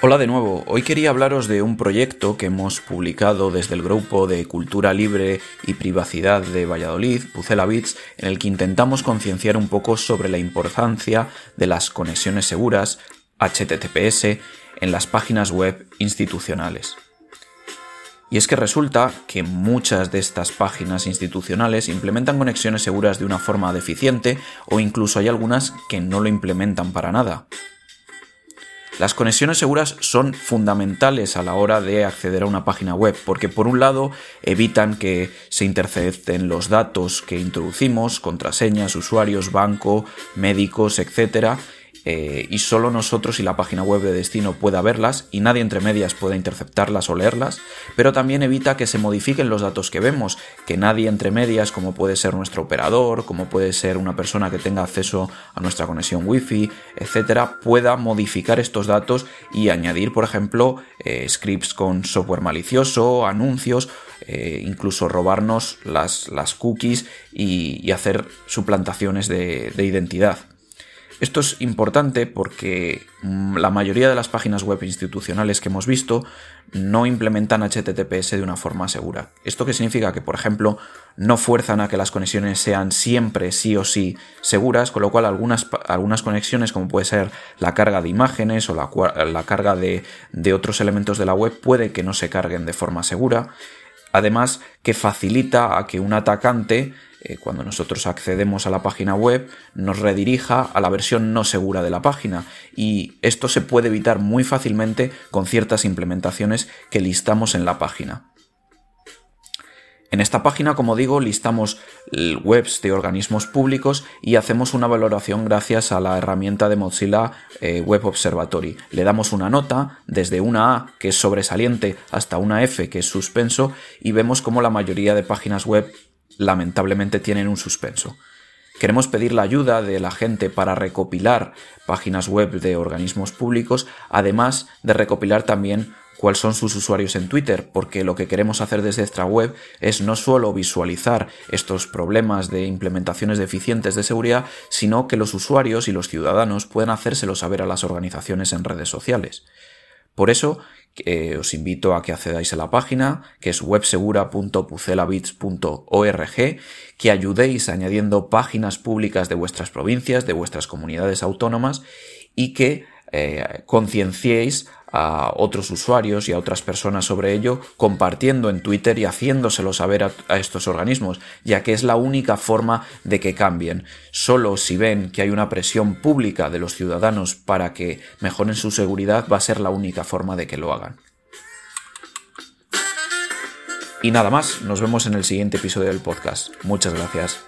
Hola de nuevo, hoy quería hablaros de un proyecto que hemos publicado desde el grupo de Cultura Libre y Privacidad de Valladolid, Pucela Bits, en el que intentamos concienciar un poco sobre la importancia de las conexiones seguras, HTTPS, en las páginas web institucionales. Y es que resulta que muchas de estas páginas institucionales implementan conexiones seguras de una forma deficiente o incluso hay algunas que no lo implementan para nada. Las conexiones seguras son fundamentales a la hora de acceder a una página web porque por un lado evitan que se intercepten los datos que introducimos, contraseñas, usuarios, banco, médicos, etc. Y solo nosotros y la página web de destino pueda verlas y nadie entre medias pueda interceptarlas o leerlas, pero también evita que se modifiquen los datos que vemos, que nadie entre medias, como puede ser nuestro operador, como puede ser una persona que tenga acceso a nuestra conexión wifi, etcétera, pueda modificar estos datos y añadir, por ejemplo, eh, scripts con software malicioso, anuncios, eh, incluso robarnos las, cookies y, hacer suplantaciones de identidad. Esto es importante porque mm, la mayoría de las páginas web institucionales que hemos visto no implementan HTTPS de una forma segura. ¿Esto qué significa? Que, por ejemplo, no fuerzan a que las conexiones sean siempre sí o sí seguras, con lo cual algunas, algunas conexiones, como puede ser la carga de imágenes o la, carga de, de otros elementos de la web, puede que no se carguen de forma segura. Además, que facilita a que un atacante eh, cuando nosotros accedemos a la página web, nos redirija a la versión no segura de la página. Y esto se puede evitar muy fácilmente con ciertas implementaciones que listamos en la página. En esta página, como digo, listamos webs de organismos públicos y hacemos una valoración gracias a la herramienta de Mozilla eh, Web Observatory. Le damos una nota desde una A, que es sobresaliente, hasta una F, que es suspenso, y vemos cómo la mayoría de páginas web lamentablemente tienen un suspenso. Queremos pedir la ayuda de la gente para recopilar páginas web de organismos públicos, además de recopilar también cuáles son sus usuarios en Twitter, porque lo que queremos hacer desde esta web es no solo visualizar estos problemas de implementaciones deficientes de seguridad, sino que los usuarios y los ciudadanos puedan hacérselo saber a las organizaciones en redes sociales. Por eso os invito a que accedáis a la página, que es websegura.pucelabits.org, que ayudéis añadiendo páginas públicas de vuestras provincias, de vuestras comunidades autónomas y que eh, concienciéis a otros usuarios y a otras personas sobre ello, compartiendo en Twitter y haciéndoselo saber a, a, estos organismos, ya que es la única forma de que cambien. Solo si ven que hay una presión pública de los ciudadanos para que mejoren su seguridad, va a ser la única forma de que lo hagan. Y nada más, nos vemos en el siguiente episodio del podcast. Muchas gracias.